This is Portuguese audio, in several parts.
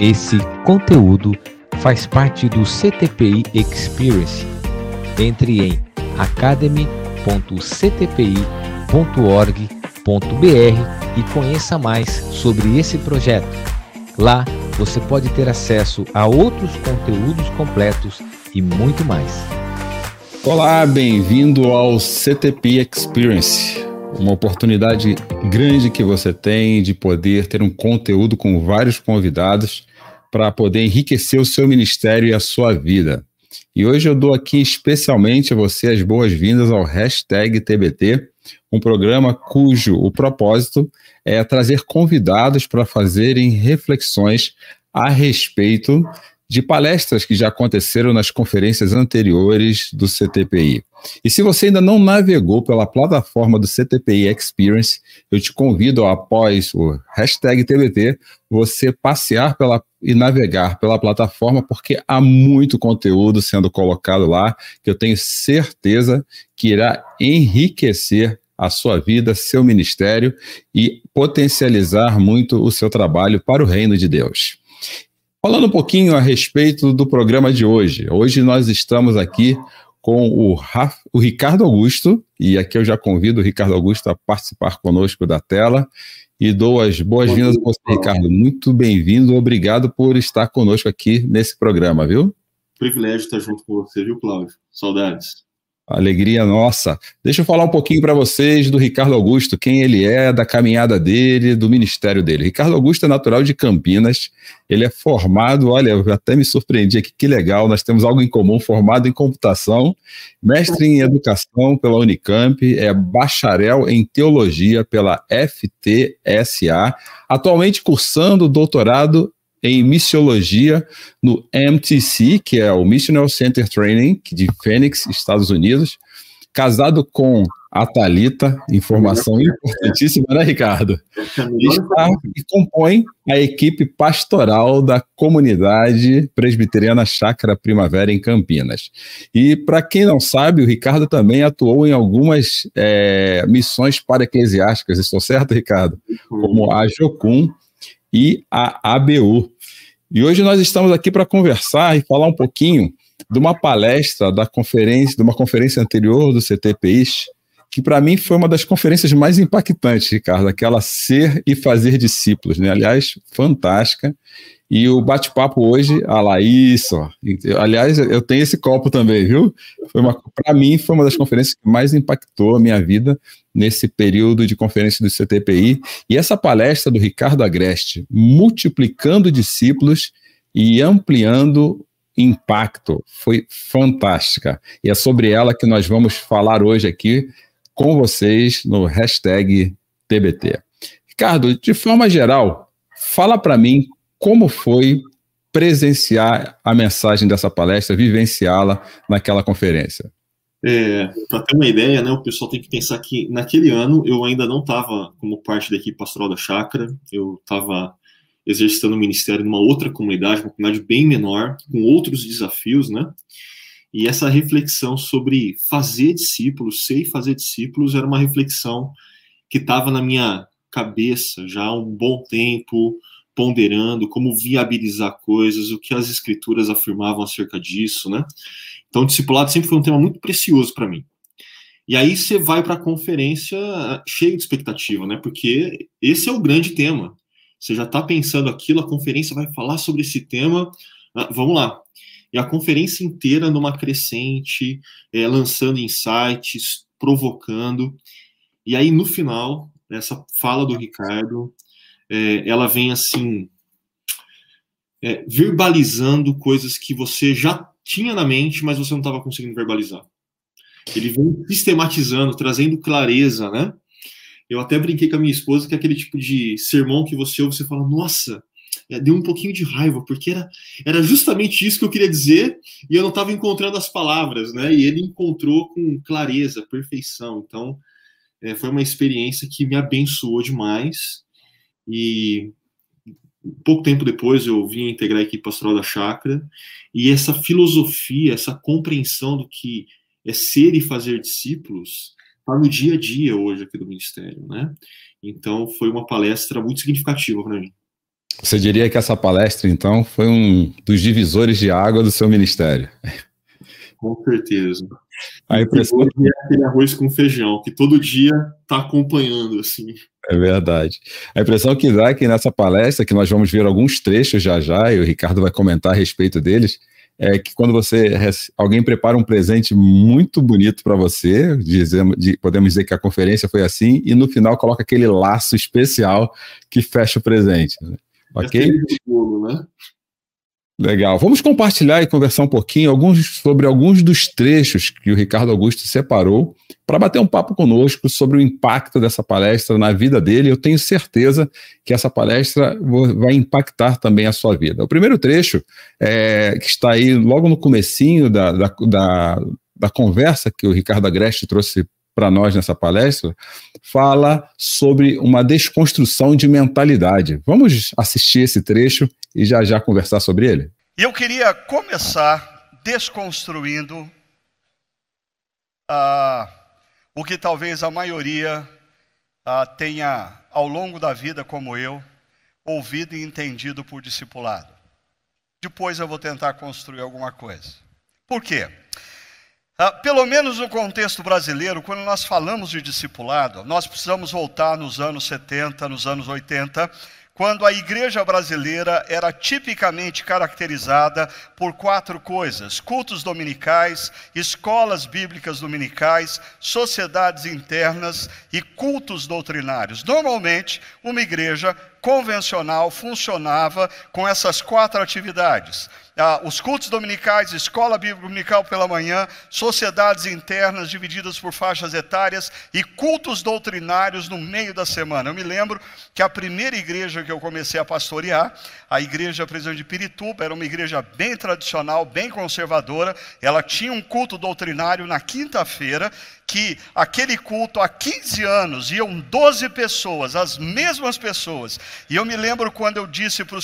Esse conteúdo faz parte do CTPI Experience. Entre em academy.ctpi.org.br e conheça mais sobre esse projeto. Lá você pode ter acesso a outros conteúdos completos e muito mais. Olá, bem-vindo ao CTP Experience, uma oportunidade grande que você tem de poder ter um conteúdo com vários convidados para poder enriquecer o seu ministério e a sua vida. E hoje eu dou aqui especialmente a você as boas-vindas ao hashtag TBT, um programa cujo o propósito é trazer convidados para fazerem reflexões a respeito de palestras que já aconteceram nas conferências anteriores do CTPI. E se você ainda não navegou pela plataforma do CTPI Experience, eu te convido, após o hashtag TBT, você passear pela, e navegar pela plataforma, porque há muito conteúdo sendo colocado lá, que eu tenho certeza que irá enriquecer a sua vida, seu ministério e potencializar muito o seu trabalho para o reino de Deus. Falando um pouquinho a respeito do programa de hoje. Hoje nós estamos aqui com o, o Ricardo Augusto, e aqui eu já convido o Ricardo Augusto a participar conosco da tela. E dou as boas-vindas a você, Ricardo. Muito bem-vindo, obrigado por estar conosco aqui nesse programa, viu? Privilégio estar junto com você, viu, Cláudio? Saudades. Alegria nossa. Deixa eu falar um pouquinho para vocês do Ricardo Augusto, quem ele é, da caminhada dele, do ministério dele. Ricardo Augusto é natural de Campinas. Ele é formado, olha, eu até me surpreendi aqui, que legal, nós temos algo em comum, formado em computação, mestre em educação pela Unicamp, é bacharel em teologia pela FTSA, atualmente cursando doutorado em missiologia no MTC, que é o Missional Center Training de Phoenix, Estados Unidos, casado com a Thalita, informação importantíssima, né, Ricardo? Está, e compõe a equipe pastoral da comunidade presbiteriana Chácara Primavera em Campinas. E para quem não sabe, o Ricardo também atuou em algumas é, missões para-eclesiásticas, estou certo, Ricardo? Como a Jocum, e a ABU. E hoje nós estamos aqui para conversar e falar um pouquinho de uma palestra da conferência, de uma conferência anterior do CTPI, que para mim foi uma das conferências mais impactantes, Ricardo, aquela ser e fazer discípulos, né? Aliás, fantástica. E o bate-papo hoje, a Laís, ó, aliás, eu tenho esse copo também, viu? Para mim, foi uma das conferências que mais impactou a minha vida nesse período de conferência do CTPI. E essa palestra do Ricardo Agreste, multiplicando discípulos e ampliando impacto, foi fantástica. E é sobre ela que nós vamos falar hoje aqui com vocês no hashtag TBT. Ricardo, de forma geral, fala para mim como foi presenciar a mensagem dessa palestra, vivenciá-la naquela conferência? É, para ter uma ideia, né, o pessoal tem que pensar que naquele ano eu ainda não estava como parte da equipe pastoral da chácara, eu estava exercitando o ministério numa outra comunidade, uma comunidade bem menor, com outros desafios, né? E essa reflexão sobre fazer discípulos, ser e fazer discípulos, era uma reflexão que estava na minha cabeça já há um bom tempo, ponderando como viabilizar coisas, o que as escrituras afirmavam acerca disso, né? Então, discipulado sempre foi um tema muito precioso para mim. E aí você vai para a conferência cheio de expectativa, né? Porque esse é o grande tema. Você já está pensando aquilo, a conferência vai falar sobre esse tema. Ah, vamos lá. E a conferência inteira numa crescente, é, lançando insights, provocando. E aí, no final, essa fala do Ricardo, é, ela vem assim é, verbalizando coisas que você já tinha na mente, mas você não estava conseguindo verbalizar. Ele vem sistematizando, trazendo clareza, né? Eu até brinquei com a minha esposa que é aquele tipo de sermão que você ouve, você fala, nossa, é, deu um pouquinho de raiva, porque era, era justamente isso que eu queria dizer e eu não estava encontrando as palavras, né? E ele encontrou com clareza, perfeição. Então, é, foi uma experiência que me abençoou demais. E pouco tempo depois eu vim integrar a equipe pastoral da chácara, e essa filosofia, essa compreensão do que é ser e fazer discípulos, está no dia a dia hoje aqui do Ministério, né? Então foi uma palestra muito significativa para mim. Você diria que essa palestra, então, foi um dos divisores de água do seu ministério? Com certeza. A impressão é aquele arroz com feijão, que todo dia está acompanhando, assim. É verdade. A impressão que dá é que nessa palestra, que nós vamos ver alguns trechos já já, e o Ricardo vai comentar a respeito deles, é que quando você alguém prepara um presente muito bonito para você, dizemos, podemos dizer que a conferência foi assim, e no final coloca aquele laço especial que fecha o presente. Né? Ok? Né? Legal. Vamos compartilhar e conversar um pouquinho alguns, sobre alguns dos trechos que o Ricardo Augusto separou para bater um papo conosco sobre o impacto dessa palestra na vida dele. Eu tenho certeza que essa palestra vai impactar também a sua vida. O primeiro trecho, é, que está aí logo no comecinho da, da, da, da conversa que o Ricardo Agreste trouxe para nós nessa palestra, fala sobre uma desconstrução de mentalidade. Vamos assistir esse trecho e já já conversar sobre ele? Eu queria começar desconstruindo uh, o que talvez a maioria uh, tenha, ao longo da vida, como eu, ouvido e entendido por discipulado. Depois eu vou tentar construir alguma coisa. Por quê? Ah, pelo menos no contexto brasileiro, quando nós falamos de discipulado, nós precisamos voltar nos anos 70, nos anos 80, quando a igreja brasileira era tipicamente caracterizada por quatro coisas: cultos dominicais, escolas bíblicas dominicais, sociedades internas e cultos doutrinários. Normalmente, uma igreja convencional funcionava com essas quatro atividades ah, os cultos dominicais, escola bíblica dominical pela manhã, sociedades internas divididas por faixas etárias e cultos doutrinários no meio da semana. Eu me lembro que a primeira igreja que eu comecei a pastorear, a igreja presidente de Pirituba, era uma igreja bem tradicional, bem conservadora. Ela tinha um culto doutrinário na quinta-feira que aquele culto há 15 anos iam 12 pessoas, as mesmas pessoas. E eu me lembro quando eu disse para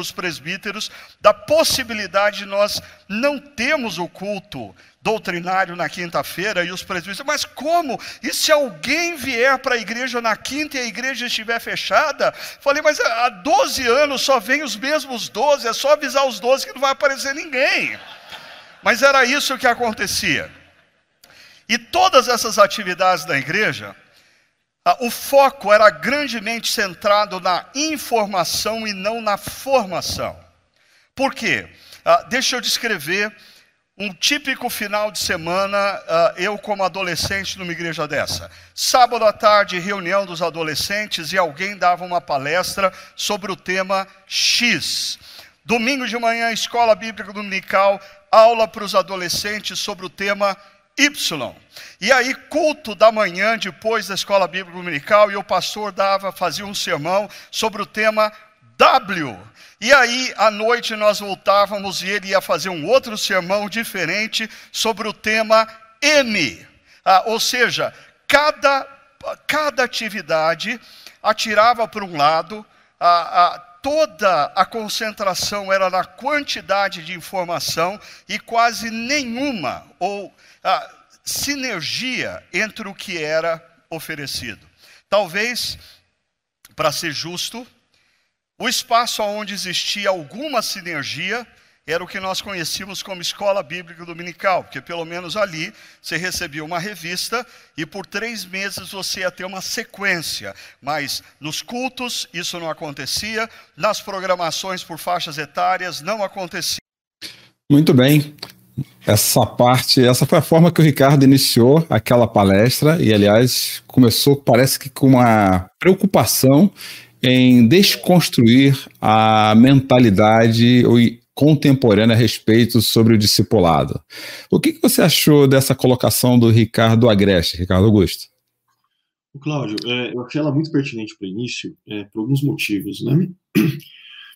os presbíteros da possibilidade de nós não termos o culto doutrinário na quinta-feira e os presbíteros, mas como? E se alguém vier para a igreja na quinta e a igreja estiver fechada? Falei, mas há 12 anos só vem os mesmos 12, é só avisar os 12 que não vai aparecer ninguém. Mas era isso que acontecia. E todas essas atividades da igreja, o foco era grandemente centrado na informação e não na formação. Por quê? Deixa eu descrever um típico final de semana, eu como adolescente numa igreja dessa. Sábado à tarde, reunião dos adolescentes e alguém dava uma palestra sobre o tema X. Domingo de manhã, escola bíblica dominical, aula para os adolescentes sobre o tema Y. E aí, culto da manhã, depois da escola bíblica dominical, e o pastor dava, fazia um sermão sobre o tema W. E aí, à noite, nós voltávamos e ele ia fazer um outro sermão diferente sobre o tema M. Ah, ou seja, cada, cada atividade atirava para um lado, toda a concentração era na quantidade de informação e quase nenhuma, ou sinergia entre o que era oferecido. Talvez, para ser justo, o espaço onde existia alguma sinergia era o que nós conhecíamos como escola bíblica dominical, porque pelo menos ali você recebia uma revista e por três meses você ia ter uma sequência. Mas nos cultos isso não acontecia, nas programações por faixas etárias não acontecia. Muito bem essa parte, essa foi a forma que o Ricardo iniciou aquela palestra e, aliás, começou, parece que com uma preocupação em desconstruir a mentalidade contemporânea a respeito sobre o discipulado. O que, que você achou dessa colocação do Ricardo Agreste, Ricardo Augusto? Cláudio, é, eu achei ela muito pertinente para o início, é, por alguns motivos, né?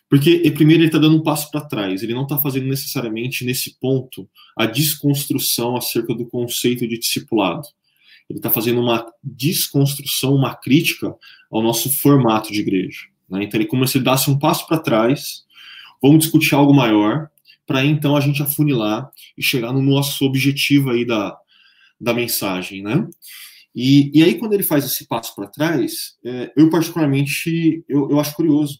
Porque, primeiro, ele está dando um passo para trás, ele não está fazendo necessariamente nesse ponto a desconstrução acerca do conceito de discipulado. Ele está fazendo uma desconstrução, uma crítica ao nosso formato de igreja. Né? Então, ele como se ele desse um passo para trás, vamos discutir algo maior, para então a gente afunilar e chegar no nosso objetivo aí da, da mensagem, né? E, e aí, quando ele faz esse passo para trás, é, eu particularmente, eu, eu acho curioso,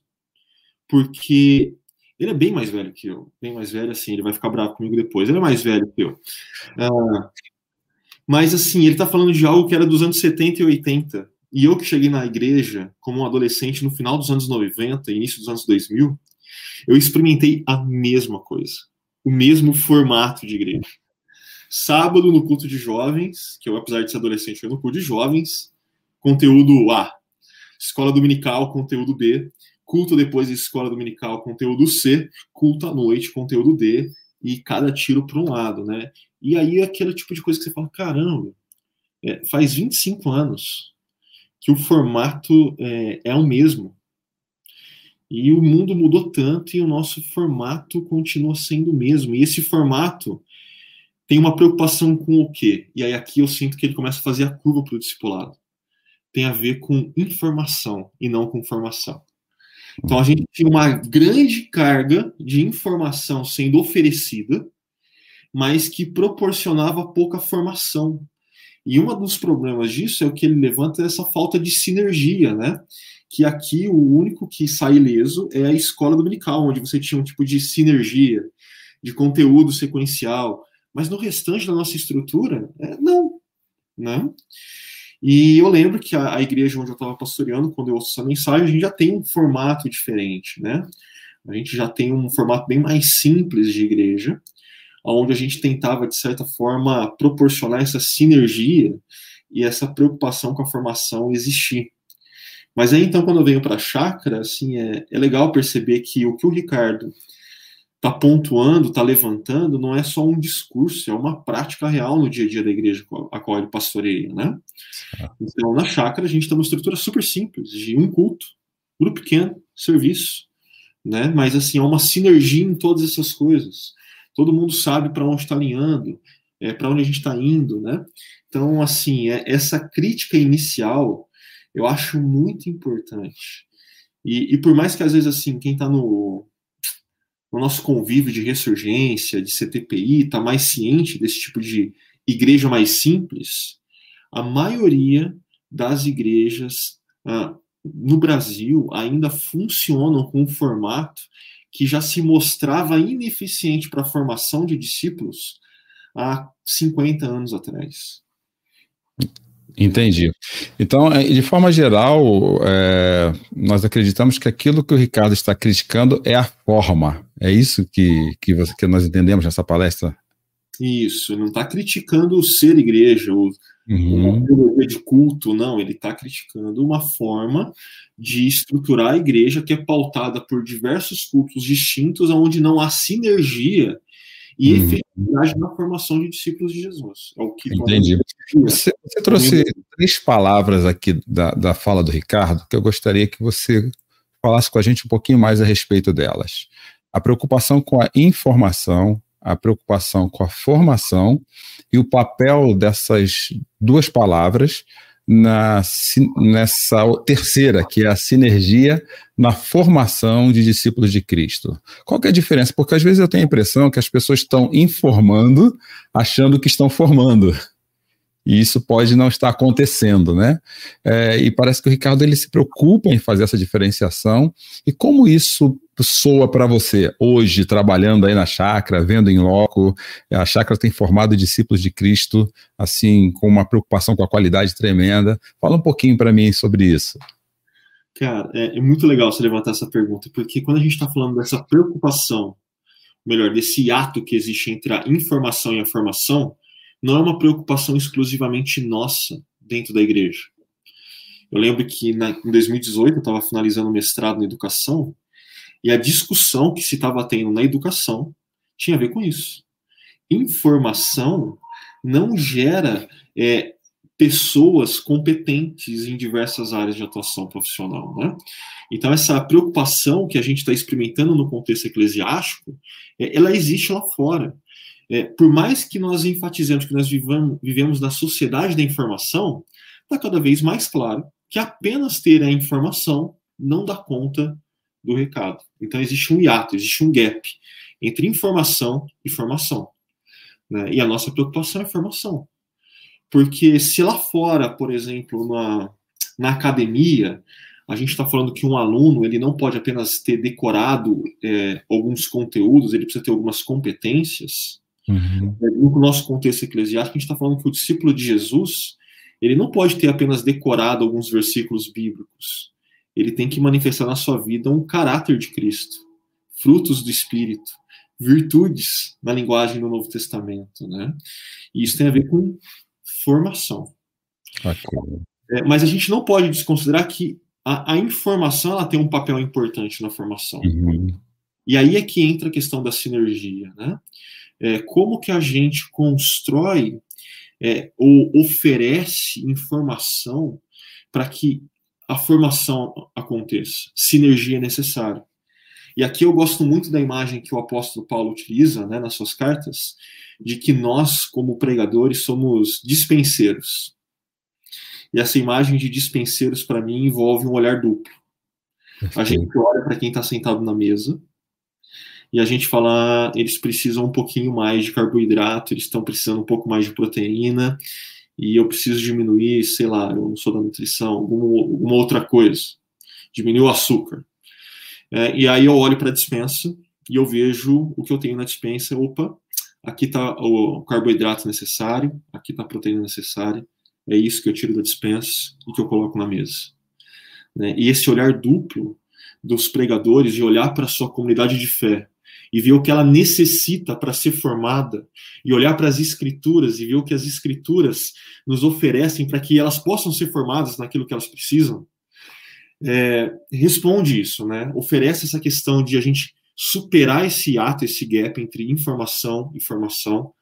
porque ele é bem mais velho que eu, bem mais velho assim, ele vai ficar bravo comigo depois, ele é mais velho que eu. Uh, mas assim, ele está falando de algo que era dos anos 70 e 80, e eu que cheguei na igreja como um adolescente no final dos anos 90, início dos anos 2000, eu experimentei a mesma coisa, o mesmo formato de igreja. Sábado no culto de jovens, que eu apesar de ser adolescente, eu no culto de jovens, conteúdo A. Escola dominical, conteúdo B. Culto depois de escola dominical, conteúdo C. Culto à noite, conteúdo D. E cada tiro para um lado, né? E aí é aquele tipo de coisa que você fala, caramba, é, faz 25 anos que o formato é, é o mesmo. E o mundo mudou tanto e o nosso formato continua sendo o mesmo. E esse formato tem uma preocupação com o quê? E aí aqui eu sinto que ele começa a fazer a curva para o discipulado. Tem a ver com informação e não com formação. Então a gente tinha uma grande carga de informação sendo oferecida, mas que proporcionava pouca formação. E um dos problemas disso é o que ele levanta é essa falta de sinergia, né? Que aqui o único que sai ileso é a escola dominical, onde você tinha um tipo de sinergia, de conteúdo sequencial, mas no restante da nossa estrutura, é, não, né? E eu lembro que a, a igreja onde eu estava pastoreando, quando eu ouço essa mensagem, a gente já tem um formato diferente, né? A gente já tem um formato bem mais simples de igreja, onde a gente tentava, de certa forma, proporcionar essa sinergia e essa preocupação com a formação existir. Mas aí, então, quando eu venho para a chácara, assim, é, é legal perceber que o que o Ricardo está pontuando, está levantando, não é só um discurso, é uma prática real no dia a dia da igreja a qual ele pastoreia, né? Então, na chácara, a gente tem uma estrutura super simples, de um culto, grupo pequeno, serviço, né? Mas, assim, há uma sinergia em todas essas coisas todo mundo sabe para onde está alinhando, é, para onde a gente está indo, né? Então, assim, é, essa crítica inicial eu acho muito importante. E, e por mais que às vezes, assim, quem está no, no nosso convívio de ressurgência, de CTPI, está mais ciente desse tipo de igreja mais simples, a maioria das igrejas ah, no Brasil ainda funcionam com um formato que já se mostrava ineficiente para a formação de discípulos há 50 anos atrás. Entendi. Então, é, de forma geral, é, nós acreditamos que aquilo que o Ricardo está criticando é a forma. É isso que, que, você, que nós entendemos nessa palestra? Isso, não está criticando o ser igreja, o, uhum. uma de culto, não, ele está criticando uma forma de estruturar a igreja que é pautada por diversos cultos distintos, onde não há sinergia e uhum. efetividade na formação de discípulos de Jesus. É o que Entendi. Você, você trouxe três palavras aqui da, da fala do Ricardo que eu gostaria que você falasse com a gente um pouquinho mais a respeito delas. A preocupação com a informação, a preocupação com a formação e o papel dessas duas palavras na, nessa terceira, que é a sinergia na formação de discípulos de Cristo. Qual é a diferença? Porque às vezes eu tenho a impressão que as pessoas estão informando achando que estão formando. E isso pode não estar acontecendo, né? É, e parece que o Ricardo ele se preocupa em fazer essa diferenciação. E como isso soa para você hoje, trabalhando aí na chácara, vendo em loco? A chácara tem formado discípulos de Cristo, assim, com uma preocupação com a qualidade tremenda. Fala um pouquinho para mim sobre isso. Cara, é, é, muito legal você levantar essa pergunta, porque quando a gente está falando dessa preocupação, melhor, desse ato que existe entre a informação e a formação, não é uma preocupação exclusivamente nossa dentro da igreja. Eu lembro que na, em 2018 eu estava finalizando o mestrado na educação e a discussão que se estava tendo na educação tinha a ver com isso. Informação não gera é, pessoas competentes em diversas áreas de atuação profissional, né? Então essa preocupação que a gente está experimentando no contexto eclesiástico, é, ela existe lá fora. É, por mais que nós enfatizemos que nós vivamos, vivemos na sociedade da informação, está cada vez mais claro que apenas ter a informação não dá conta do recado. Então existe um hiato, existe um gap entre informação e formação. Né? E a nossa preocupação é formação. Porque se lá fora, por exemplo, na, na academia, a gente está falando que um aluno ele não pode apenas ter decorado é, alguns conteúdos, ele precisa ter algumas competências. Uhum. É, no nosso contexto eclesiástico, a gente está falando que o discípulo de Jesus ele não pode ter apenas decorado alguns versículos bíblicos. Ele tem que manifestar na sua vida um caráter de Cristo, frutos do Espírito, virtudes na linguagem do Novo Testamento, né? E isso tem a ver com formação. Okay. É, mas a gente não pode desconsiderar que a, a, informação ela tem um papel importante na formação. Uhum. E aí é que entra a questão da sinergia, né? É, como que a gente constrói é, ou oferece informação para que a formação aconteça? Sinergia é necessária. E aqui eu gosto muito da imagem que o apóstolo Paulo utiliza né, nas suas cartas, de que nós, como pregadores, somos dispenseiros. E essa imagem de dispenseiros, para mim, envolve um olhar duplo. A gente olha para quem está sentado na mesa e a gente fala, ah, eles precisam um pouquinho mais de carboidrato, eles estão precisando um pouco mais de proteína, e eu preciso diminuir, sei lá, eu não sou da nutrição, alguma, alguma outra coisa. Diminuir o açúcar. É, e aí eu olho para a dispensa e eu vejo o que eu tenho na dispensa. Opa, aqui está o carboidrato necessário, aqui está a proteína necessária. É isso que eu tiro da dispensa e que eu coloco na mesa. Né? E esse olhar duplo dos pregadores de olhar para a sua comunidade de fé e ver o que ela necessita para ser formada e olhar para as escrituras e ver o que as escrituras nos oferecem para que elas possam ser formadas naquilo que elas precisam, é, responde isso, né? Oferece essa questão de a gente superar esse ato, esse gap entre informação e formação,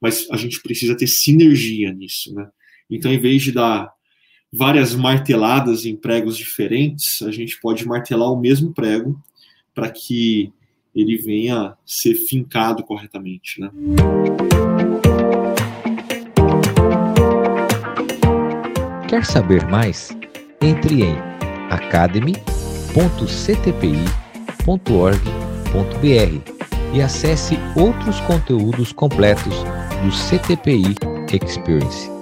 mas a gente precisa ter sinergia nisso, né? Então, em vez de dar várias marteladas em pregos diferentes, a gente pode martelar o mesmo prego para que ele venha ser fincado corretamente, né? Quer saber mais? Entre em academy.ctpi.org.br e acesse outros conteúdos completos do CTPI Experience.